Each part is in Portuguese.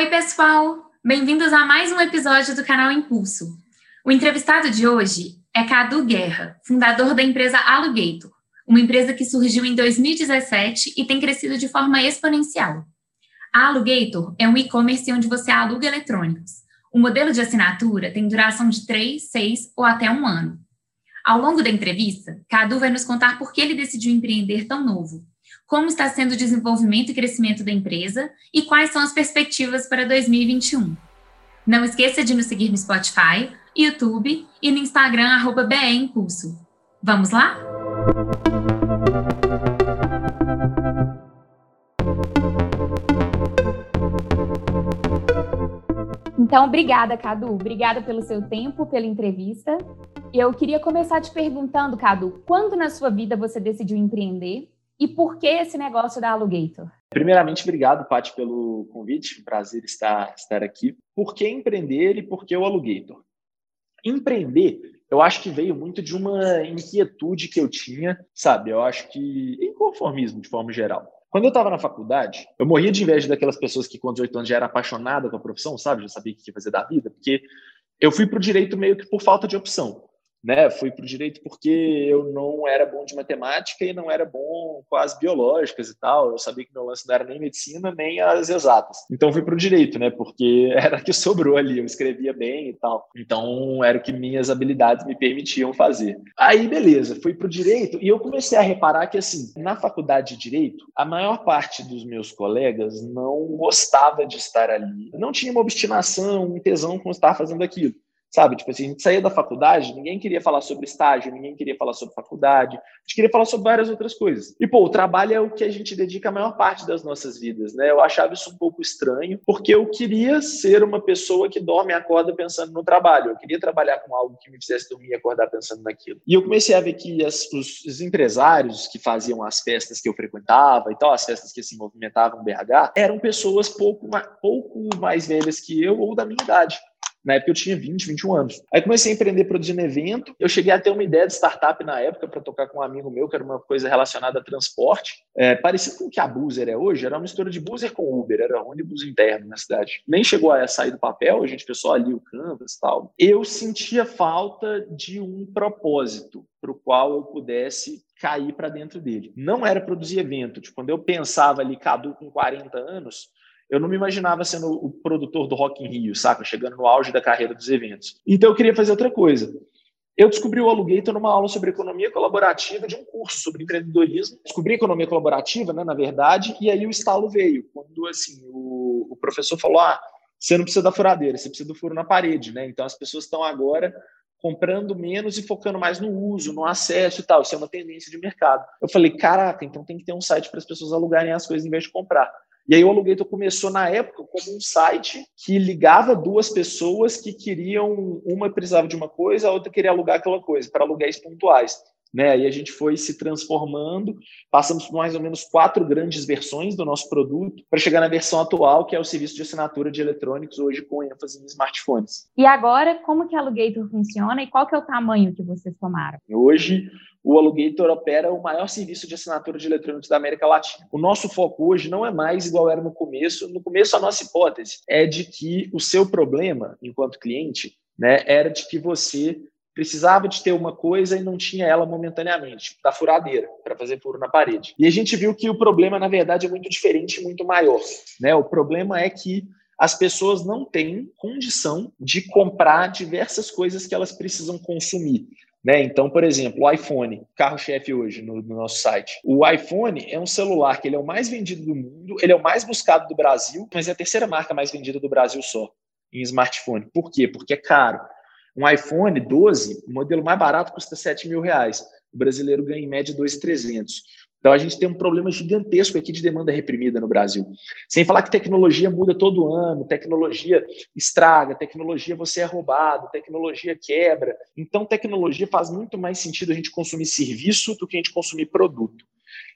Oi, pessoal! Bem-vindos a mais um episódio do canal Impulso. O entrevistado de hoje é Cadu Guerra, fundador da empresa Alugator, uma empresa que surgiu em 2017 e tem crescido de forma exponencial. A Alugator é um e-commerce onde você aluga eletrônicos. O modelo de assinatura tem duração de 3, 6 ou até um ano. Ao longo da entrevista, Cadu vai nos contar por que ele decidiu empreender tão novo como está sendo o desenvolvimento e crescimento da empresa e quais são as perspectivas para 2021. Não esqueça de nos seguir no Spotify, YouTube e no Instagram, arroba Impulso. Vamos lá? Então, obrigada, Cadu. Obrigada pelo seu tempo, pela entrevista. Eu queria começar te perguntando, Cadu, quando na sua vida você decidiu empreender e por que esse negócio da Alugator? Primeiramente, obrigado, Paty, pelo convite. Um prazer estar, estar aqui. Por que empreender e por que o Alugator? Empreender, eu acho que veio muito de uma inquietude que eu tinha, sabe? Eu acho que inconformismo, de forma geral. Quando eu estava na faculdade, eu morria de inveja daquelas pessoas que, com 18 anos, já era apaixonada com a profissão, sabe? Já sabia o que ia fazer da vida, porque eu fui para o direito meio que por falta de opção né? Fui para o direito porque eu não era bom de matemática e não era bom com as biológicas e tal. Eu sabia que meu lance não era nem medicina nem as exatas. Então fui para o direito, né? Porque era que sobrou ali. Eu escrevia bem e tal. Então era o que minhas habilidades me permitiam fazer. Aí beleza, fui para o direito e eu comecei a reparar que assim na faculdade de direito a maior parte dos meus colegas não gostava de estar ali. Não tinha uma obstinação, um tesão com estar fazendo aquilo. Sabe, tipo assim, a gente saía da faculdade, ninguém queria falar sobre estágio, ninguém queria falar sobre faculdade, a gente queria falar sobre várias outras coisas. E, pô, o trabalho é o que a gente dedica a maior parte das nossas vidas, né? Eu achava isso um pouco estranho, porque eu queria ser uma pessoa que dorme e acorda pensando no trabalho. Eu queria trabalhar com algo que me fizesse dormir e acordar pensando naquilo. E eu comecei a ver que as, os, os, empresários que faziam as festas que eu frequentava e tal, as festas que se movimentavam no BH, eram pessoas pouco, pouco mais velhas que eu ou da minha idade. Na época eu tinha 20, 21 anos. Aí comecei a empreender produzindo evento. Eu cheguei a ter uma ideia de startup na época para tocar com um amigo meu, que era uma coisa relacionada a transporte. É, parecido com o que a Boozer é hoje, era uma mistura de Boozer com Uber, era ônibus interno na cidade. Nem chegou a sair do papel, a gente fez só ali o canvas e tal. Eu sentia falta de um propósito para o qual eu pudesse cair para dentro dele. Não era produzir evento. Tipo, quando eu pensava ali, Cadu com 40 anos, eu não me imaginava sendo o produtor do Rock in Rio, saca? Chegando no auge da carreira dos eventos. Então eu queria fazer outra coisa. Eu descobri o Alugator numa aula sobre economia colaborativa de um curso sobre empreendedorismo. Descobri economia colaborativa, né, na verdade, e aí o estalo veio. Quando assim, o, o professor falou: ah, você não precisa da furadeira, você precisa do furo na parede, né? Então as pessoas estão agora comprando menos e focando mais no uso, no acesso e tal. Isso é uma tendência de mercado. Eu falei, caraca, então tem que ter um site para as pessoas alugarem as coisas em vez de comprar. E aí o Alugator começou na época como um site que ligava duas pessoas que queriam, uma precisava de uma coisa, a outra queria alugar aquela coisa, para aluguéis pontuais. Né? E a gente foi se transformando, passamos por mais ou menos quatro grandes versões do nosso produto para chegar na versão atual, que é o serviço de assinatura de eletrônicos, hoje com ênfase em smartphones. E agora, como que a Alugator funciona e qual que é o tamanho que vocês tomaram? Hoje, o Alugator opera o maior serviço de assinatura de eletrônicos da América Latina. O nosso foco hoje não é mais igual era no começo. No começo, a nossa hipótese é de que o seu problema, enquanto cliente, né, era de que você precisava de ter uma coisa e não tinha ela momentaneamente, tipo, da furadeira, para fazer furo na parede. E a gente viu que o problema, na verdade, é muito diferente, muito maior. Né? O problema é que as pessoas não têm condição de comprar diversas coisas que elas precisam consumir. Né? Então, por exemplo, o iPhone, carro-chefe hoje no, no, nosso site. O iPhone é um celular que ele é o mais vendido do mundo, ele é o mais buscado do Brasil, mas é a terceira marca mais vendida do Brasil só em smartphone. Por quê? Porque é caro. Um iPhone 12, o modelo mais barato custa 7 mil reais. O brasileiro ganha em média 2,300. Então a gente tem um problema gigantesco aqui de demanda reprimida no Brasil. Sem falar que tecnologia muda todo ano, tecnologia estraga, tecnologia você é roubado, tecnologia quebra. Então tecnologia faz muito mais sentido a gente consumir serviço do que a gente consumir produto.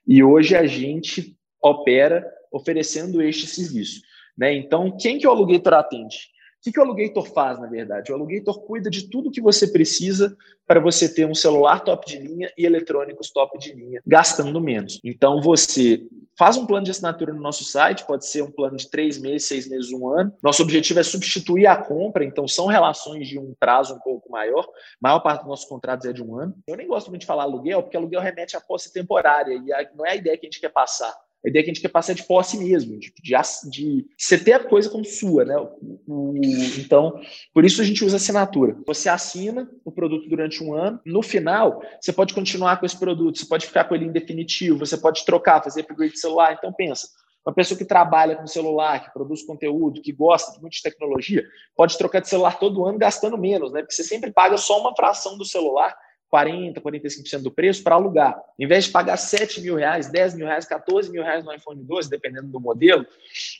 E hoje a gente opera oferecendo este serviço. Né? Então, quem que o Alugator atende? Que, que o Alugator faz, na verdade? O Alugator cuida de tudo que você precisa para você ter um celular top de linha e eletrônicos top de linha, gastando menos. Então, você faz um plano de assinatura no nosso site, pode ser um plano de três meses, seis meses, um ano. Nosso objetivo é substituir a compra, então são relações de um prazo um pouco maior. A maior parte dos nossos contratos é de um ano. Eu nem gosto muito de falar aluguel, porque aluguel remete à posse temporária, e não é a ideia que a gente quer passar. A ideia que a gente quer passar é de posse mesmo, de, de, de você ter a coisa como sua, né? O, o, então, por isso a gente usa assinatura. Você assina o produto durante um ano, no final, você pode continuar com esse produto, você pode ficar com ele em definitivo, você pode trocar, fazer upgrade de celular. Então, pensa, uma pessoa que trabalha com celular, que produz conteúdo, que gosta de muita tecnologia, pode trocar de celular todo ano gastando menos, né? Porque você sempre paga só uma fração do celular 40%, 45% do preço para alugar. Em vez de pagar 7 mil reais, 10 mil reais, 14 mil reais no iPhone 12, dependendo do modelo,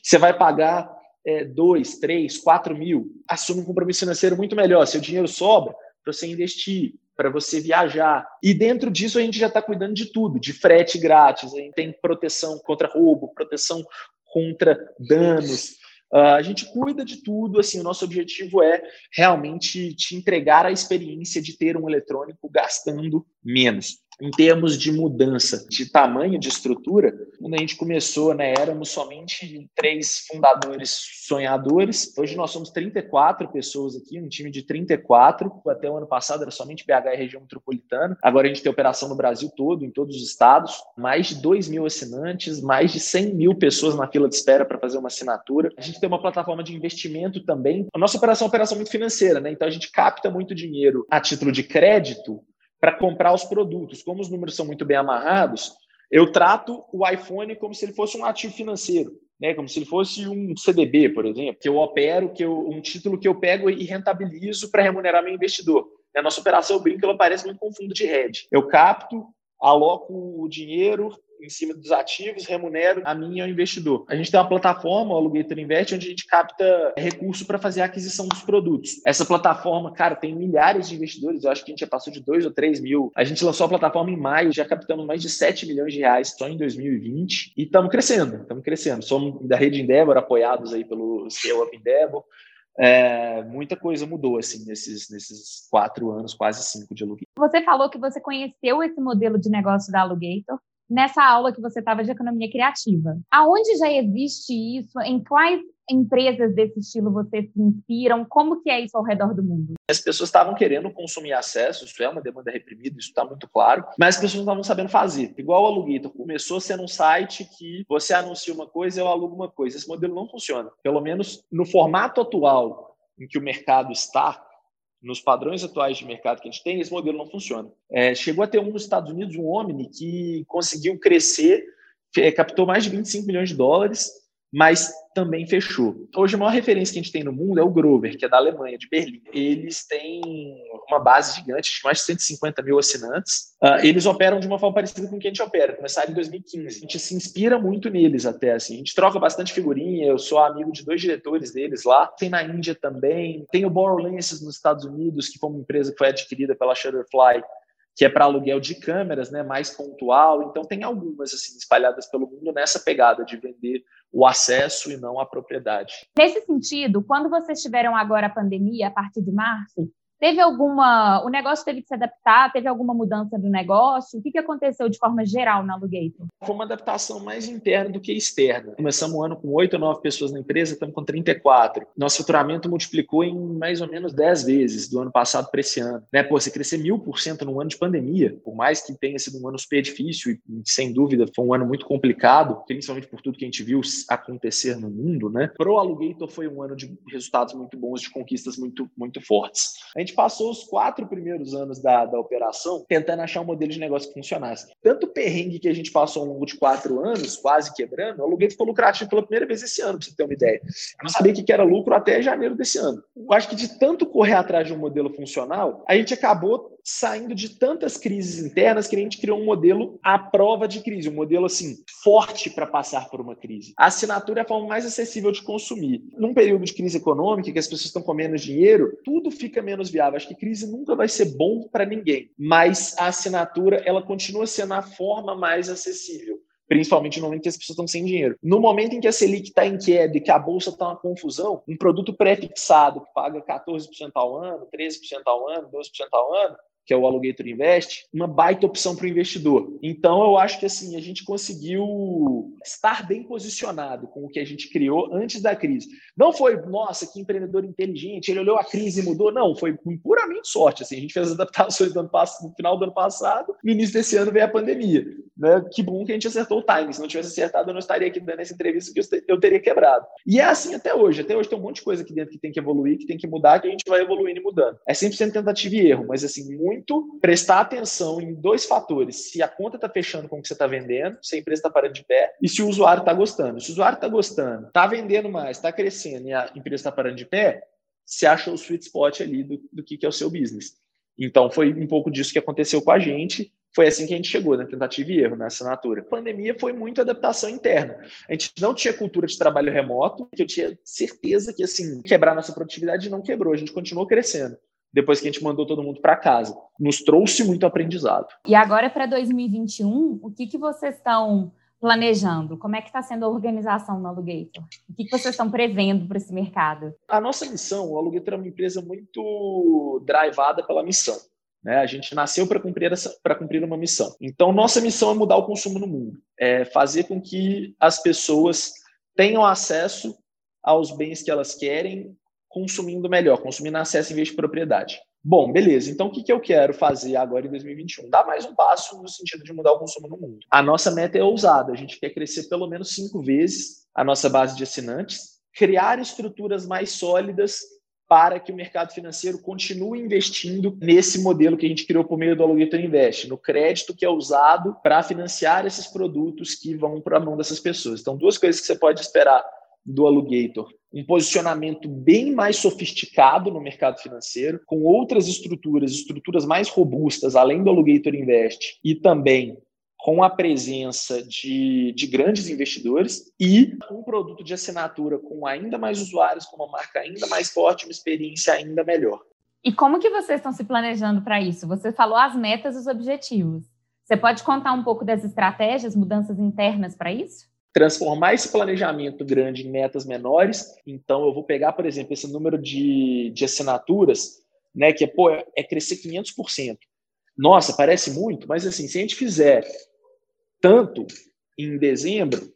você vai pagar é, 2, 3, 4 mil. Assume um compromisso financeiro muito melhor. Seu dinheiro sobra para você investir, para você viajar. E dentro disso a gente já está cuidando de tudo, de frete grátis, a gente tem proteção contra roubo, proteção contra danos, Uh, a gente cuida de tudo, assim, o nosso objetivo é realmente te entregar a experiência de ter um eletrônico gastando menos em termos de mudança de tamanho de estrutura, quando a gente começou, né, éramos somente três fundadores sonhadores. Hoje nós somos 34 pessoas aqui, um time de 34. Até o ano passado era somente BH e região metropolitana. Agora a gente tem operação no Brasil todo, em todos os estados. Mais de 2 mil assinantes, mais de 100 mil pessoas na fila de espera para fazer uma assinatura. A gente tem uma plataforma de investimento também. A nossa operação é uma operação muito financeira, né? Então a gente capta muito dinheiro a título de crédito para comprar os produtos. Como os números são muito bem amarrados, eu trato o iPhone como se ele fosse um ativo financeiro, né? Como se ele fosse um CDB, por exemplo, que eu opero, que eu, um título que eu pego e rentabilizo para remunerar meu investidor. A nossa operação, eu brinco, ela parece muito com fundo de hedge. Eu capto, aloco o dinheiro, em cima dos ativos, remunero a mim e ao investidor. A gente tem uma plataforma, o Alugator Invest, onde a gente capta recurso para fazer a aquisição dos produtos. Essa plataforma, cara, tem milhares de investidores, eu acho que a gente já passou de 2 ou 3 mil. A gente lançou a plataforma em maio, já captamos mais de 7 milhões de reais só em 2020 e estamos crescendo, estamos crescendo. Somos da rede Endeavor, apoiados aí pelo Scale Up Endeavor. É, muita coisa mudou assim nesses, nesses quatro anos, quase cinco de aluguel. Você falou que você conheceu esse modelo de negócio da Alugator nessa aula que você estava de economia criativa. Aonde já existe isso? Em quais empresas desse estilo você se inspiram? Como que é isso ao redor do mundo? As pessoas estavam querendo consumir acesso, isso é uma demanda reprimida, isso está muito claro, mas as pessoas não estavam sabendo fazer. Igual o Aluguito, começou sendo um site que você anuncia uma coisa, eu alugo uma coisa. Esse modelo não funciona. Pelo menos no formato atual em que o mercado está, nos padrões atuais de mercado que a gente tem, esse modelo não funciona. É, chegou a ter um nos Estados Unidos, um Omni, que conseguiu crescer, captou mais de 25 milhões de dólares, mas também fechou. Hoje, a maior referência que a gente tem no mundo é o Grover, que é da Alemanha, de Berlim. Eles têm uma base gigante, de mais de 150 mil assinantes. Uh, eles operam de uma forma parecida com o que a gente opera. Começaram em 2015. A gente se inspira muito neles até, assim. A gente troca bastante figurinha. Eu sou amigo de dois diretores deles lá. Tem na Índia também. Tem o Borrow-Lenses nos Estados Unidos, que foi uma empresa que foi adquirida pela Shutterfly que é para aluguel de câmeras, né, mais pontual. Então tem algumas assim espalhadas pelo mundo nessa pegada de vender o acesso e não a propriedade. Nesse sentido, quando vocês tiveram agora a pandemia a partir de março, Teve alguma. O negócio teve que se adaptar? Teve alguma mudança do negócio? O que, que aconteceu de forma geral na Alugator? Foi uma adaptação mais interna do que externa. Começamos o ano com 8 ou 9 pessoas na empresa, estamos com 34. Nosso faturamento multiplicou em mais ou menos 10 vezes do ano passado para esse ano. Né? Pô, você crescer mil por cento num ano de pandemia, por mais que tenha sido um ano super difícil e, sem dúvida, foi um ano muito complicado, principalmente por tudo que a gente viu acontecer no mundo, né? Pro Alugator foi um ano de resultados muito bons, de conquistas muito, muito fortes. A gente passou os quatro primeiros anos da, da operação tentando achar um modelo de negócio que funcionasse. Tanto perrengue que a gente passou ao longo de quatro anos, quase quebrando, o aluguel ficou lucrativo pela primeira vez esse ano, para você ter uma ideia. Eu não sabia o que era lucro até janeiro desse ano. Eu acho que de tanto correr atrás de um modelo funcional, a gente acabou saindo de tantas crises internas que a gente criou um modelo à prova de crise, um modelo assim forte para passar por uma crise. A assinatura é a forma mais acessível de consumir. Num período de crise econômica, que as pessoas estão com menos dinheiro, tudo fica menos viável. Acho que crise nunca vai ser bom para ninguém, mas a assinatura ela continua sendo a forma mais acessível principalmente no momento que as pessoas estão sem dinheiro. No momento em que a Selic está em queda e que a bolsa está uma confusão, um produto pré-fixado que paga 14% ao ano, 13% ao ano, 12% ao ano, que é o Alugator Invest, uma baita opção para o investidor. Então, eu acho que assim a gente conseguiu estar bem posicionado com o que a gente criou antes da crise. Não foi, nossa, que empreendedor inteligente, ele olhou a crise e mudou. Não, foi puramente sorte. Assim, a gente fez as adaptações do ano no final do ano passado, no início desse ano veio a pandemia. Né? Que bom que a gente acertou o timing. Se não tivesse acertado, eu não estaria aqui dando essa entrevista que eu teria quebrado. E é assim até hoje. Até hoje tem um monte de coisa aqui dentro que tem que evoluir, que tem que mudar, que a gente vai evoluindo e mudando. É 100% tentativa e erro, mas assim, muito muito prestar atenção em dois fatores: se a conta está fechando com o que você está vendendo, se a empresa está parando de pé, e se o usuário está gostando. Se o usuário está gostando, está vendendo mais, está crescendo e a empresa está parando de pé, você acha o sweet spot ali do, do que, que é o seu business. Então, foi um pouco disso que aconteceu com a gente. Foi assim que a gente chegou, na né? tentativa e erro, na assinatura. A pandemia foi muito adaptação interna. A gente não tinha cultura de trabalho remoto, que eu tinha certeza que, assim, quebrar nossa produtividade não quebrou. A gente continuou crescendo depois que a gente mandou todo mundo para casa. Nos trouxe muito aprendizado. E agora para 2021, o que, que vocês estão planejando? Como é que está sendo a organização no Alugator? O que, que vocês estão prevendo para esse mercado? A nossa missão, o Alugator é uma empresa muito drivada pela missão. Né? A gente nasceu para cumprir, cumprir uma missão. Então, nossa missão é mudar o consumo no mundo, é fazer com que as pessoas tenham acesso aos bens que elas querem consumindo melhor, consumindo acesso em vez de propriedade. Bom, beleza. Então, o que, que eu quero fazer agora em 2021? Dar mais um passo no sentido de mudar o consumo no mundo. A nossa meta é ousada. A gente quer crescer pelo menos cinco vezes a nossa base de assinantes, criar estruturas mais sólidas para que o mercado financeiro continue investindo nesse modelo que a gente criou por meio do Alugator Invest, no crédito que é usado para financiar esses produtos que vão para a mão dessas pessoas. Então, duas coisas que você pode esperar do Alugator um posicionamento bem mais sofisticado no mercado financeiro, com outras estruturas, estruturas mais robustas, além do Alugator Invest, e também com a presença de, de grandes investidores e um produto de assinatura com ainda mais usuários, com uma marca ainda mais forte, uma experiência ainda melhor. E como que vocês estão se planejando para isso? Você falou as metas e os objetivos. Você pode contar um pouco das estratégias, mudanças internas para isso? Transformar esse planejamento grande em metas menores. Então, eu vou pegar, por exemplo, esse número de, de assinaturas, né, que é, pô, é crescer 500%. Nossa, parece muito, mas assim, se a gente fizer tanto em dezembro,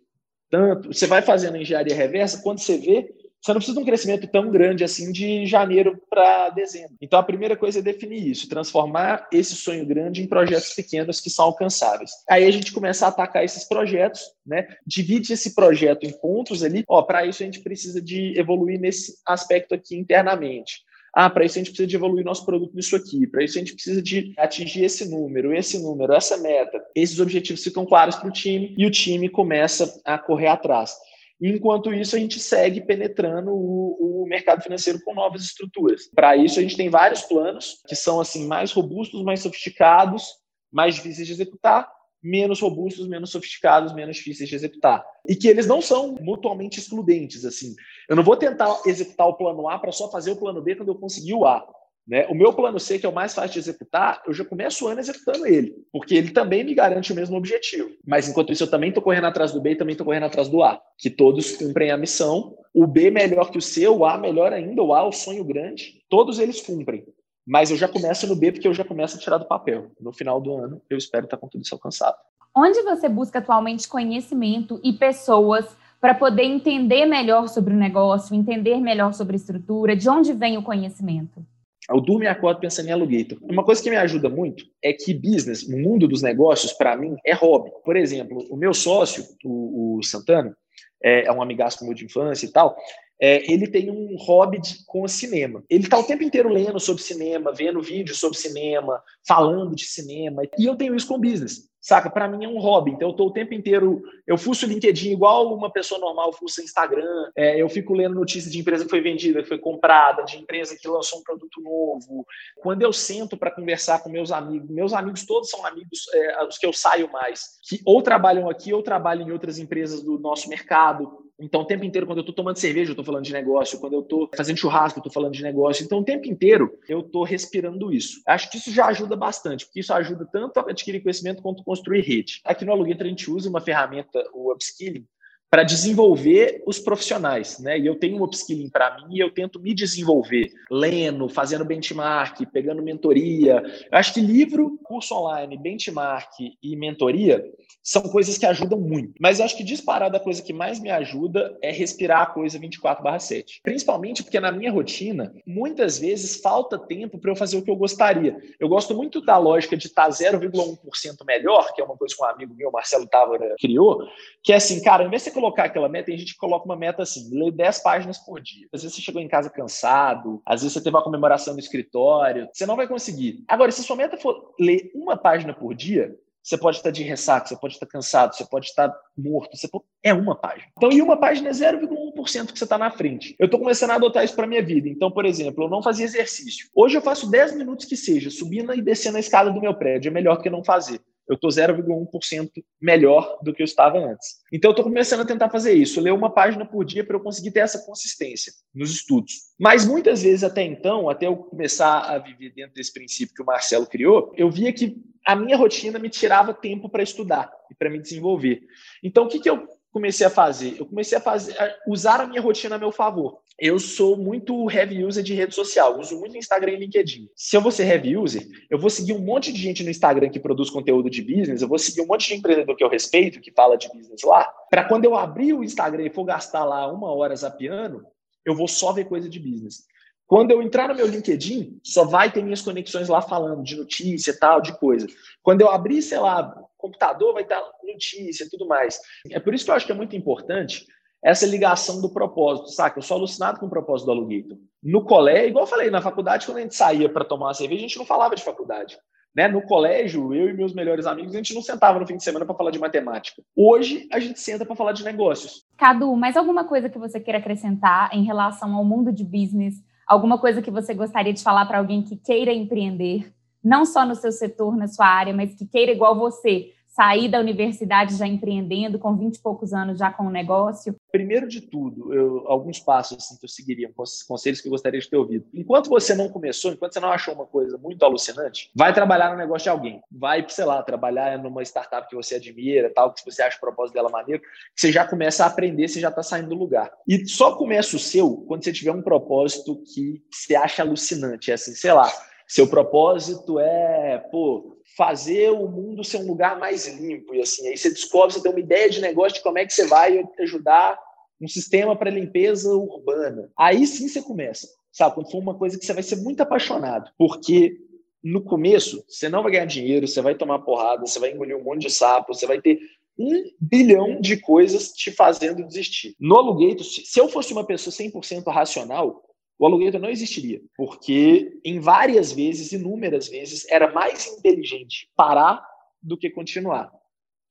tanto, você vai fazendo engenharia reversa, quando você vê, você não precisa de um crescimento tão grande assim de janeiro para dezembro. Então, a primeira coisa é definir isso, transformar esse sonho grande em projetos pequenos que são alcançáveis. Aí a gente começa a atacar esses projetos, né? Divide esse projeto em pontos ali. Ó, para isso a gente precisa de evoluir nesse aspecto aqui internamente. Ah, para isso a gente precisa de evoluir nosso produto nisso aqui. Para isso a gente precisa de atingir esse número, esse número, essa meta. Esses objetivos ficam claros para o time e o time começa a correr atrás. Enquanto isso, a gente segue penetrando o, o mercado financeiro com novas estruturas. Para isso, a gente tem vários planos que são assim mais robustos, mais sofisticados, mais difíceis de executar, menos robustos, menos sofisticados, menos difíceis de executar. E que eles não são mutuamente excludentes. assim. Eu não vou tentar executar o plano A para só fazer o plano B quando eu conseguir o A. Né? O meu plano C, que é o mais fácil de executar, eu já começo o ano executando ele, porque ele também me garante o mesmo objetivo. Mas enquanto isso, eu também estou correndo atrás do B e também estou correndo atrás do A, que todos cumprem a missão. O B melhor que o C, o A melhor ainda, o A, o sonho grande, todos eles cumprem. Mas eu já começo no B porque eu já começo a tirar do papel. No final do ano, eu espero estar com tudo isso alcançado. Onde você busca atualmente conhecimento e pessoas para poder entender melhor sobre o negócio, entender melhor sobre a estrutura? De onde vem o conhecimento? Eu durmo e acordo pensando em alugueito. Uma coisa que me ajuda muito é que business, o mundo dos negócios, para mim, é hobby. Por exemplo, o meu sócio, o, o Santana, é, é um amigaço meu de infância e tal, é, ele tem um hobby de, com cinema. Ele está o tempo inteiro lendo sobre cinema, vendo vídeos sobre cinema, falando de cinema. E eu tenho isso com business. Saca? Para mim é um hobby. Então eu tô o tempo inteiro. Eu fuço LinkedIn igual uma pessoa normal fuça Instagram. É, eu fico lendo notícias de empresa que foi vendida, que foi comprada, de empresa que lançou um produto novo. Quando eu sento para conversar com meus amigos, meus amigos todos são amigos, é, os que eu saio mais, que ou trabalham aqui ou trabalham em outras empresas do nosso mercado Então, o tempo inteiro, quando eu estou tomando cerveja, eu estou falando de negócio. Quando eu estou fazendo churrasco, eu estou falando de negócio. Então, o tempo inteiro, eu estou respirando isso. Acho que isso já ajuda bastante, porque isso ajuda tanto a adquirir conhecimento quanto a construir rede. Aqui no Aluguetra, a gente usa uma ferramenta, o Upskilling, para desenvolver os profissionais, né? E eu tenho um upskilling para mim e eu tento me desenvolver, lendo, fazendo benchmark, pegando mentoria. Eu acho que livro, curso online, benchmark e mentoria são coisas que ajudam muito. Mas eu acho que disparada a coisa que mais me ajuda é respirar a coisa 24/7. Principalmente porque na minha rotina, muitas vezes falta tempo para eu fazer o que eu gostaria. Eu gosto muito da lógica de estar 0,1% melhor, que é uma coisa que um amigo meu, Marcelo Távora, criou, que é assim, cara, ao invés de você colocar aquela meta, tem gente coloca uma meta assim, ler 10 páginas por dia. Às vezes você chegou em casa cansado, às vezes você teve uma comemoração no escritório, você não vai conseguir. Agora, se sua meta for ler uma página por dia, você pode estar de ressaca, você pode estar cansado, você pode estar morto. Você pode... É uma página. Então, e uma página é 0,1% que você está na frente. Eu estou começando a adotar isso para minha vida. Então, por exemplo, eu não fazia exercício. Hoje eu faço 10 minutos que seja, subindo e descendo a escada do meu prédio. É melhor do que não fazer eu estou 0,1% melhor do que eu estava antes. Então, eu estou começando a tentar fazer isso, ler uma página por dia para eu conseguir ter essa consistência nos estudos. Mas muitas vezes, até então, até eu começar a viver dentro desse princípio que o Marcelo criou, eu via que a minha rotina me tirava tempo para estudar e para me desenvolver. Então, o que, que eu comecei a fazer? Eu comecei a fazer, a usar a minha rotina a meu favor. Eu sou muito heavy user de rede social, uso muito Instagram e LinkedIn. Se eu vou ser heavy user, eu vou seguir um monte de gente no Instagram que produz conteúdo de business, eu vou seguir um monte de empreendedor que eu respeito, que fala de business lá, para quando eu abrir o Instagram e for gastar lá uma hora zapiando, eu vou só ver coisa de business. Quando eu entrar no meu LinkedIn, só vai ter minhas conexões lá falando de notícia, tal, de coisa. Quando eu abrir, sei lá, computador, vai estar notícia, tudo mais. É por isso que eu acho que é muito importante essa ligação do propósito, saca? Eu sou alucinado com o propósito do Aluguito. No colégio, igual eu falei, na faculdade, quando a gente saía para tomar uma cerveja, a gente não falava de faculdade. Né? No colégio, eu e meus melhores amigos, a gente não sentava no fim de semana para falar de matemática. Hoje, a gente senta para falar de negócios. Cadu, mais alguma coisa que você queira acrescentar em relação ao mundo de business alguma coisa que você gostaria de falar para alguém que queira empreender, não só no seu setor, na sua área, mas que queira, igual você, sair da universidade já empreendendo, com 20 e poucos anos já com o negócio? Primeiro de tudo, eu, alguns passos assim, que eu seguiria, conselhos que eu gostaria de ter ouvido. Enquanto você não começou, enquanto você não achou uma coisa muito alucinante, vai trabalhar no negócio de alguém. Vai, sei lá, trabalhar numa startup que você admira, tal, que você acha o propósito dela maneiro, que você já começa a aprender, você já está saindo do lugar. E só começa o seu quando você tiver um propósito que você acha alucinante. É assim, sei lá, seu propósito é, pô, fazer o mundo ser um lugar mais limpo e assim, aí você descobre, você tem uma ideia de negócio de como é que você vai ajudar um sistema para limpeza urbana. Aí sim você começa, sabe? Quando for uma coisa que você vai ser muito apaixonado, porque no começo você não vai ganhar dinheiro, você vai tomar porrada, você vai engolir um monte de sapo, você vai ter um bilhão de coisas te fazendo desistir. No alugueiro, se eu fosse uma pessoa 100% racional, o aluguel não existiria, porque em várias vezes, inúmeras vezes, era mais inteligente parar do que continuar.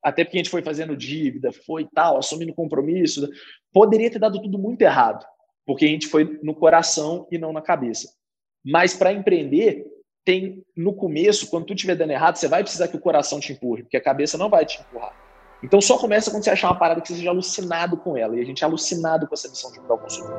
Até porque a gente foi fazendo dívida, foi tal, assumindo compromisso. Poderia ter dado tudo muito errado, porque a gente foi no coração e não na cabeça. Mas para empreender, tem no começo, quando tudo estiver dando errado, você vai precisar que o coração te empurre, porque a cabeça não vai te empurrar. Então só começa quando você achar uma parada que você seja alucinado com ela. E a gente é alucinado com essa missão de mudar o consumidor.